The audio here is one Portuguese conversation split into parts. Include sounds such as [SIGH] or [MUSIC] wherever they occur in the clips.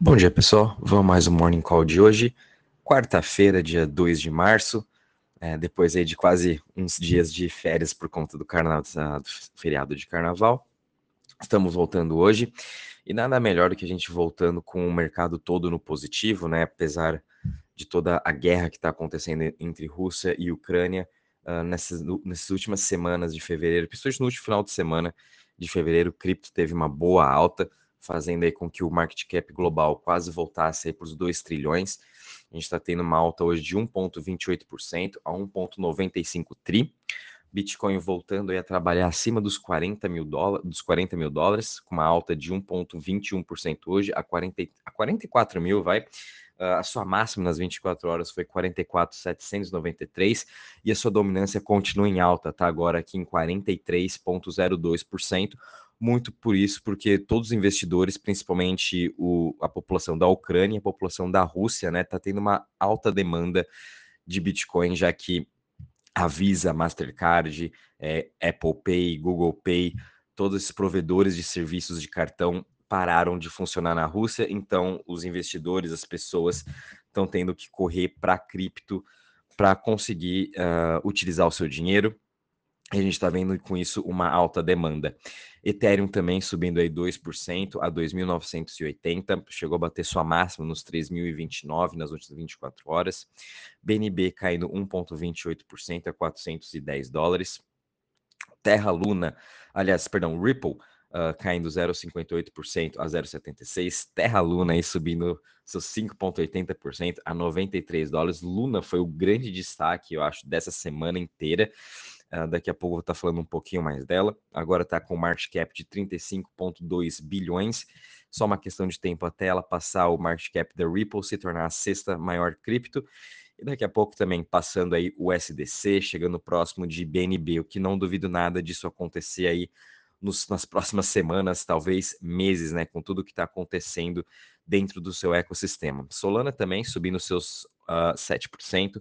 Bom dia, pessoal. Vamos mais um Morning Call de hoje, quarta-feira, dia 2 de março, é, depois aí de quase uns dias de férias por conta do, carnaval, do feriado de carnaval. Estamos voltando hoje e nada melhor do que a gente voltando com o mercado todo no positivo, né? Apesar de toda a guerra que está acontecendo entre Rússia e Ucrânia uh, nessas, nessas últimas semanas de fevereiro, principalmente no último final de semana de fevereiro, o cripto teve uma boa alta fazendo aí com que o market cap global quase voltasse para os 2 trilhões. A gente está tendo uma alta hoje de 1,28% a 1,95 tri. Bitcoin voltando a trabalhar acima dos 40 mil, dólares, dos 40 mil dólares, com uma alta de 1,21% hoje a, 40, a 44 mil, vai. Uh, a sua máxima nas 24 horas foi 44,793 e a sua dominância continua em alta, tá agora aqui em 43,02%, muito por isso, porque todos os investidores, principalmente o, a população da Ucrânia, a população da Rússia, né, tá tendo uma alta demanda de Bitcoin, já que a Visa, Mastercard, é, Apple Pay, Google Pay, todos esses provedores de serviços de cartão pararam de funcionar na Rússia, então os investidores, as pessoas estão tendo que correr para cripto para conseguir uh, utilizar o seu dinheiro a gente está vendo com isso uma alta demanda. Ethereum também subindo aí 2% a 2.980, chegou a bater sua máxima nos 3.029 nas últimas 24 horas. BNB caindo 1,28% a 410 dólares. Terra Luna, aliás, perdão, Ripple uh, caindo 0,58% a 0,76. Terra Luna aí subindo seus 5,80% a 93 dólares. Luna foi o grande destaque, eu acho, dessa semana inteira. Uh, daqui a pouco vou estar falando um pouquinho mais dela. Agora está com market cap de 35,2 bilhões. Só uma questão de tempo até ela passar o market cap da Ripple, se tornar a sexta maior cripto. E daqui a pouco também passando aí o SDC, chegando próximo de BNB, o que não duvido nada disso acontecer aí nos, nas próximas [LAUGHS] semanas, talvez meses, né? Com tudo que está acontecendo dentro do seu ecossistema. Solana também subindo seus uh, ah, 7%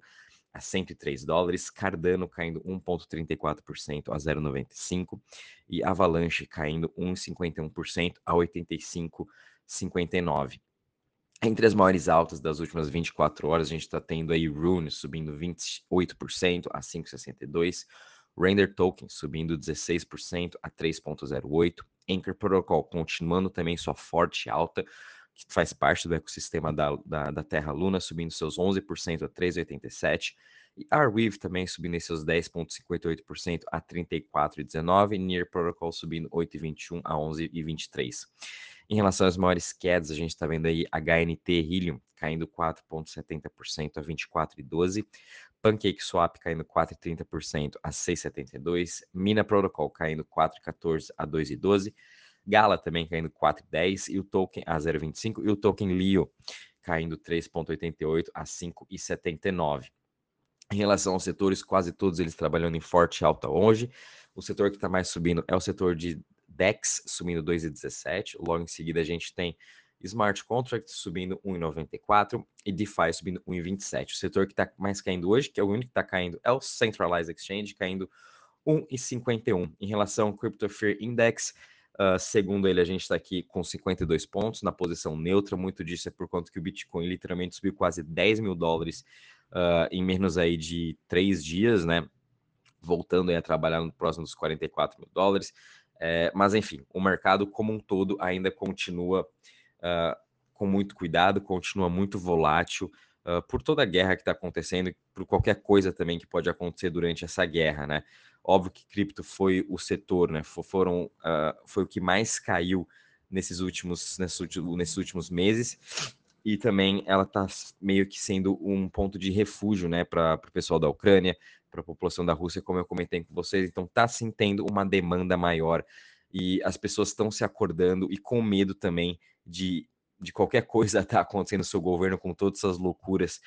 a 103 dólares, Cardano caindo 1,34% a 0,95 e Avalanche caindo 1,51% a 85,59. Entre as maiores altas das últimas 24 horas, a gente está tendo aí Rune subindo 28% a 5,62, Render Token subindo 16% a 3,08, Anchor Protocol continuando também sua forte alta, faz parte do ecossistema da, da, da Terra Luna, subindo seus 11% a 3,87%. E Arweave também subindo seus 10,58% a 34,19%. Near Protocol subindo 8,21% a 11,23%. Em relação às maiores quedas, a gente está vendo aí HNT Helium caindo 4,70% a 24,12%. PancakeSwap caindo 4,30% a 6,72%. Mina Protocol caindo 4,14% a 2,12%. Gala também caindo 4,10 e o token a 0,25 e o token Leo caindo 3,88 a 5,79. Em relação aos setores, quase todos eles trabalhando em forte alta hoje. O setor que está mais subindo é o setor de DEX, subindo 2,17. Logo em seguida, a gente tem Smart Contracts subindo 1,94 e DeFi subindo 1,27. O setor que está mais caindo hoje, que é o único que está caindo, é o Centralized Exchange, caindo 1,51. Em relação ao Crypto Fear Index, Uh, segundo ele, a gente está aqui com 52 pontos na posição neutra. Muito disso é por conta que o Bitcoin literalmente subiu quase 10 mil dólares uh, em menos aí de três dias, né? Voltando a trabalhar no próximo dos 44 mil dólares. É, mas enfim, o mercado como um todo ainda continua uh, com muito cuidado, continua muito volátil. Por toda a guerra que está acontecendo, por qualquer coisa também que pode acontecer durante essa guerra, né? Óbvio que cripto foi o setor, né? Foram, uh, foi o que mais caiu nesses últimos, nesses, últimos, meses. E também ela está meio que sendo um ponto de refúgio, né, para o pessoal da Ucrânia, para a população da Rússia, como eu comentei com vocês. Então está sim tendo uma demanda maior e as pessoas estão se acordando e com medo também de, de qualquer [LAUGHS] coisa estar tá acontecendo no seu governo com todas essas loucuras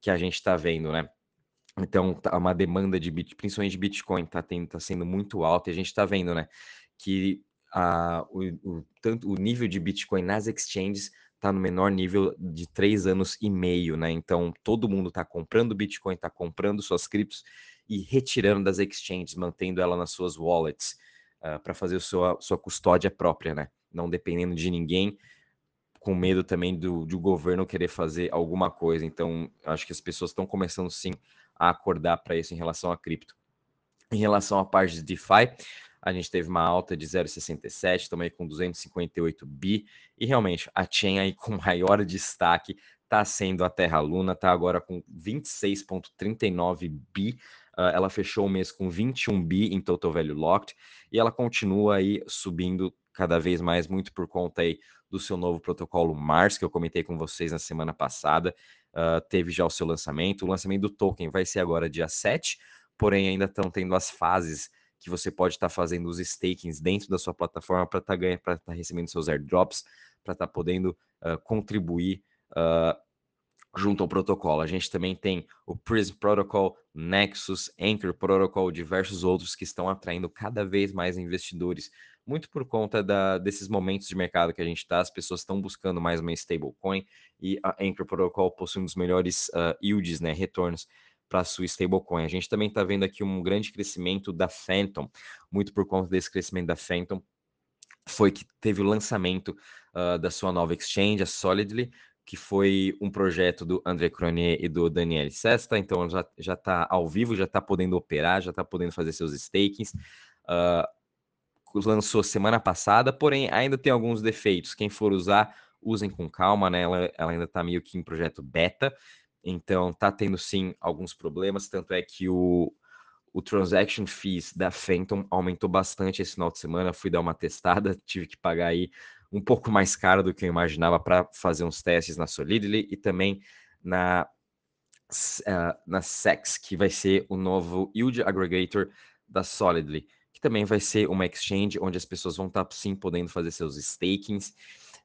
que a gente está vendo, né? Então, tá uma demanda de bit, principalmente de Bitcoin, está tá sendo muito alta, e a gente está vendo, né, que a, o, o, tanto, o nível de Bitcoin nas exchanges está no menor nível de três anos e meio, né? Então, todo mundo está comprando Bitcoin, está comprando suas criptos e retirando das exchanges, mantendo ela nas suas wallets, uh, para fazer sua, sua custódia própria, né? Não dependendo de ninguém, com medo também do, do governo querer fazer alguma coisa. Então, acho que as pessoas estão começando sim a acordar para isso em relação a cripto. Em relação à parte de DeFi, a gente teve uma alta de 0,67, também com 258 bi, e realmente a chain aí com [LAUGHS] maior destaque está sendo a Terra Luna, está agora com 26,39 bi. Uh, ela fechou o mês com 21 bi em total value locked e ela continua aí subindo cada vez mais, muito por conta aí do seu novo protocolo Mars, que eu comentei com vocês na semana passada. Uh, teve já o seu lançamento. O lançamento do token vai ser agora dia 7, porém ainda estão tendo as fases que você pode estar tá fazendo os stakings dentro da sua plataforma para estar tá para estar tá recebendo seus airdrops, para estar tá podendo uh, contribuir uh, junto ao protocolo. A gente também tem o Prism Protocol, Nexus, Anchor Protocol, diversos outros que estão atraindo cada vez mais investidores, muito por conta da, desses momentos de mercado que a gente está. As pessoas estão buscando mais uma stablecoin e a Anchor Protocol possui um dos melhores uh, yields, né, retornos para sua stablecoin. A gente também está vendo aqui um grande crescimento da Phantom, muito por conta desse crescimento da Phantom, foi que teve o lançamento uh, da sua nova exchange, a Solidly, que foi um projeto do André Cronier e do Daniel Sesta, então já está ao vivo, já está podendo operar, já está podendo fazer seus stakings. Uh, lançou semana passada, porém ainda tem alguns defeitos. Quem for usar, usem com calma, né? Ela, ela ainda está meio que em projeto beta, então tá tendo sim alguns problemas, tanto é que o, o transaction fees da Phantom aumentou bastante esse final de semana. Fui dar uma testada, [LAUGHS] tive que pagar aí um pouco mais caro do que eu imaginava para fazer uns testes na Solidly e também na, uh, na SEX, que vai ser o novo Yield Aggregator da Solidly, que também vai ser uma exchange onde as pessoas vão estar tá, sim podendo fazer seus stakings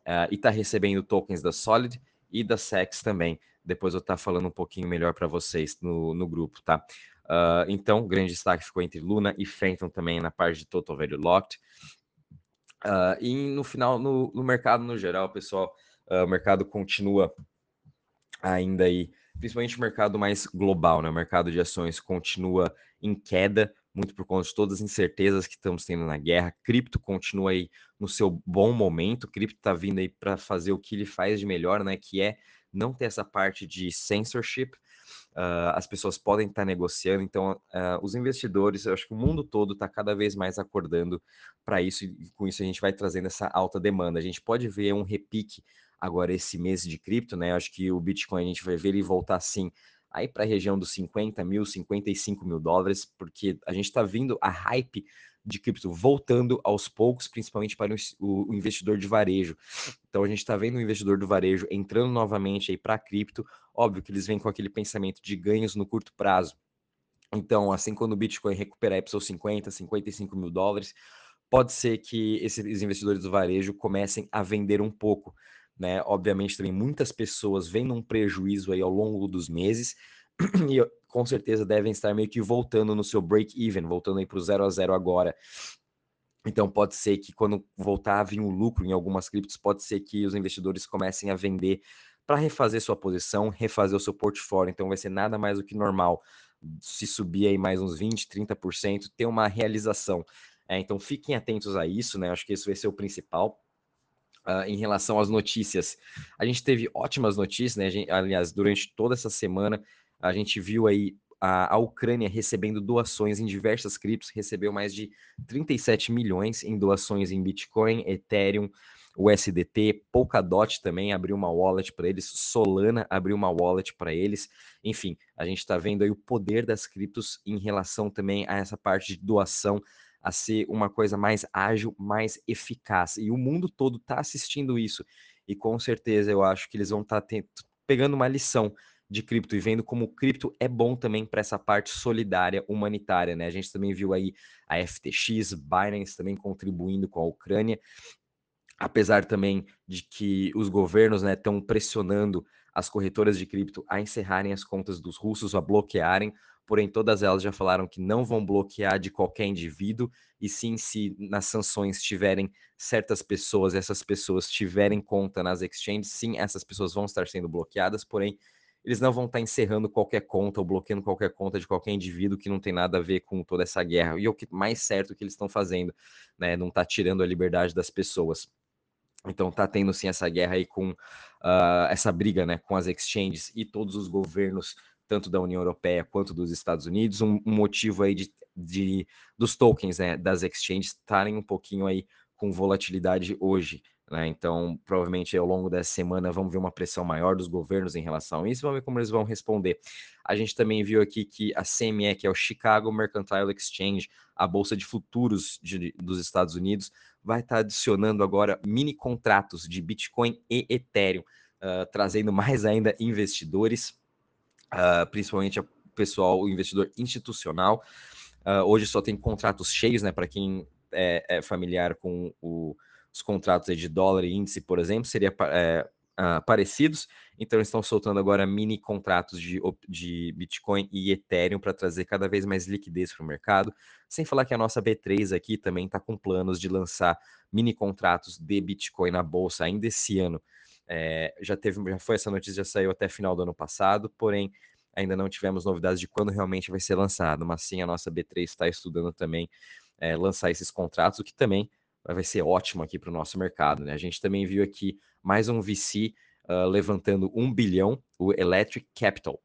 uh, e tá recebendo tokens da Solid e da SEX também. Depois eu estar tá falando um pouquinho melhor para vocês no, no grupo, tá? Uh, então, grande destaque ficou entre Luna e Phantom também na parte de Total Value Locked. Uh, e no final, no, no, mercado no geral, pessoal, uh, o mercado continua ainda aí, principalmente o mercado mais global, né? O mercado de ações continua em queda, muito por conta de todas as incertezas que estamos tendo na guerra. Cripto continua aí no seu bom momento. Cripto está vindo aí para fazer o que ele faz de melhor, né? Que é não ter essa parte de censorship. Uh, as pessoas podem estar tá negociando, então uh, os investidores, eu acho que o mundo todo está cada vez mais acordando para isso, e com isso a gente vai trazendo essa alta demanda. A gente pode ver um repique agora esse mês de cripto, né? Eu acho que o Bitcoin a gente vai ver ele voltar sim aí para a região dos 50 mil, 55 mil dólares, porque a gente está vindo a hype de cripto voltando aos poucos, principalmente para o, investidor de varejo. Então a gente está vendo o investidor do varejo entrando novamente aí para cripto. Óbvio que eles vêm com aquele pensamento de ganhos no curto prazo. Então, assim quando o Bitcoin recuperar para seus 50, 55 mil dólares, pode ser que esses investidores do varejo comecem a vender um pouco. Né? Obviamente, também muitas pessoas vendo um prejuízo aí ao longo dos meses [CLEARS THROAT] e com certeza devem estar meio que voltando no seu break-even, voltando aí para o zero a zero agora. Então pode ser que quando voltar a vir um lucro em algumas criptos, pode ser que os investidores comecem a vender para refazer sua posição, refazer o seu portfólio. Então vai ser nada mais do que normal. Se subir aí mais uns 20, 30%, ter uma realização. É, então fiquem atentos a isso, né? Acho que isso vai ser o principal. Uh, em relação às notícias, a gente teve ótimas notícias, né? Gente, aliás, durante toda essa semana a gente viu aí a, a, Ucrânia recebendo doações em diversas criptos, recebeu mais de 37 milhões em doações em Bitcoin, Ethereum, USDT, Polkadot também abriu uma wallet para eles, Solana abriu uma wallet para eles. Enfim, a gente está vendo aí o poder das criptos em relação também a essa parte de doação a ser uma coisa mais ágil, mais eficaz. E o mundo todo está assistindo isso. E com certeza eu acho que eles vão estar tá pegando uma lição de cripto e vendo como o cripto é bom também para essa parte solidária humanitária, né? A gente também viu aí a FTX, Binance também contribuindo com a Ucrânia, apesar também de que os governos estão né, pressionando as corretoras de cripto a encerrarem as contas dos russos, a bloquearem, porém todas elas já falaram que não vão bloquear de qualquer indivíduo, e sim se nas sanções tiverem certas pessoas, essas pessoas tiverem conta nas exchanges, sim, essas pessoas vão estar sendo bloqueadas, porém eles não vão estar encerrando qualquer conta ou bloqueando qualquer conta de qualquer indivíduo que não tem nada a ver com toda essa guerra. E é o que mais certo que eles estão fazendo, né? Não está tirando a liberdade das pessoas. Então tá tendo sim essa guerra aí com uh, essa briga, né, com as exchanges e todos os governos, tanto da União Europeia quanto dos Estados Unidos, um, um motivo aí de, de, dos tokens, né, das exchanges estarem um pouquinho aí com volatilidade hoje. Né? Então, provavelmente ao longo dessa semana vamos ver uma pressão maior dos governos em relação a isso, vamos ver como eles vão responder. A gente também viu aqui que a CME, que é o Chicago Mercantile Exchange, a bolsa de futuros de, dos Estados Unidos, vai estar adicionando agora mini contratos de Bitcoin e Ethereum, uh, trazendo mais ainda investidores, uh, principalmente o pessoal, o investidor institucional. Uh, hoje só tem contratos cheios, né? Para quem é, é, familiar com o, os contratos de dólar e índice, por exemplo, seria é, uh, parecidos. Então, eles estão soltando agora mini contratos de, de Bitcoin e Ethereum para trazer cada vez mais liquidez para o mercado. Sem falar que a nossa B3 aqui também está com planos de lançar mini contratos de Bitcoin na bolsa ainda esse ano. É, já teve, já foi essa notícia, já saiu até final do ano passado, porém ainda não tivemos novidades de quando realmente vai ser lançado. Mas sim, a nossa B3 está estudando também é, lançar esses contratos, o que também vai ser ótimo aqui para o nosso mercado. Né? A gente também viu aqui mais um VC uh, ah, levantando um bilhão, o Electric Capital.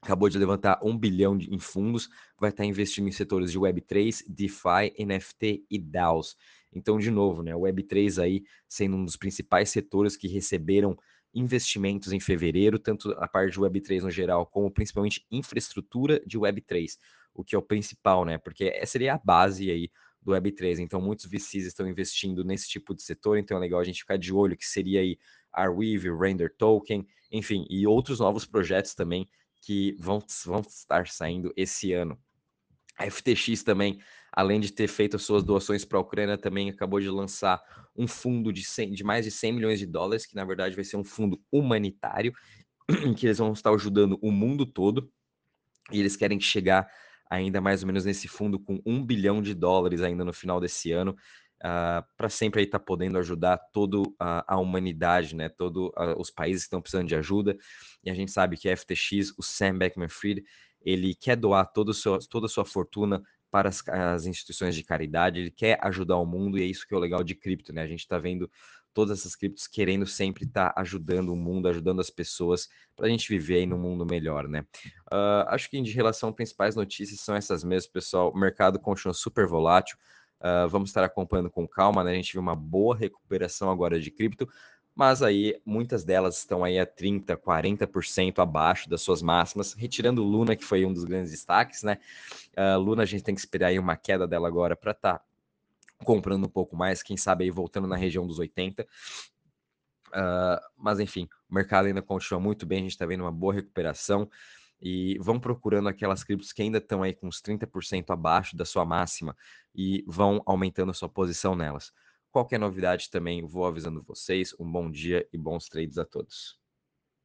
Acabou de levantar um bilhão de, em fundos, vai estar investindo em setores de Web3, DeFi, NFT e DAOs. Então, de novo, né, o Web3 aí sendo um dos principais setores que receberam investimentos em fevereiro, tanto a parte de Web3 no geral, como principalmente infraestrutura de Web3, o que é o principal, né? Porque essa seria a base aí do Web3. Então, muitos VCs estão investindo nesse tipo de setor, então é legal a gente ficar de olho, que seria aí Arweave, Render Token, enfim, e outros novos projetos também que vão, vão estar saindo esse ano. A FTX também, além de ter feito suas doações para a Ucrânia, também acabou de lançar um fundo de, 100, de mais de 100 milhões de dólares, que na verdade vai ser um fundo humanitário, [CLEARS THROAT] que eles vão estar ajudando o mundo todo, e eles querem chegar ainda mais ou menos nesse fundo com um bilhão de dólares ainda no final desse ano, uh, ah, para sempre estar tá podendo ajudar toda a, humanidade, né? Todos os países que estão precisando de ajuda. E a gente sabe que a FTX, o Sam Beckman-Fried, ele quer doar todo seu, toda a sua fortuna para as, as, instituições de caridade, ele quer ajudar o mundo e é isso que é o legal de cripto, né? A gente está vendo todas essas criptos querendo sempre estar tá ajudando o mundo, ajudando as pessoas para a gente viver aí num mundo melhor, né? Uh, acho que em relação às principais notícias são essas mesmas, pessoal. O mercado continua super volátil. Uh, vamos estar acompanhando com calma, né? A gente viu uma boa recuperação agora de cripto, mas aí muitas delas estão aí a 30, 40% abaixo das suas máximas, retirando Luna, que foi um dos grandes destaques, né? Uh, Luna a gente tem que esperar aí uma queda dela agora para estar tá comprando um pouco mais, quem sabe aí voltando na região dos 80. Uh, ah, mas enfim, o mercado ainda continua muito bem, a gente está vendo uma boa recuperação e vão procurando aquelas criptos que ainda estão aí com uns 30% abaixo da sua máxima e vão aumentando a sua posição nelas. Qualquer novidade também vou avisando vocês. Um bom dia e bons trades a todos.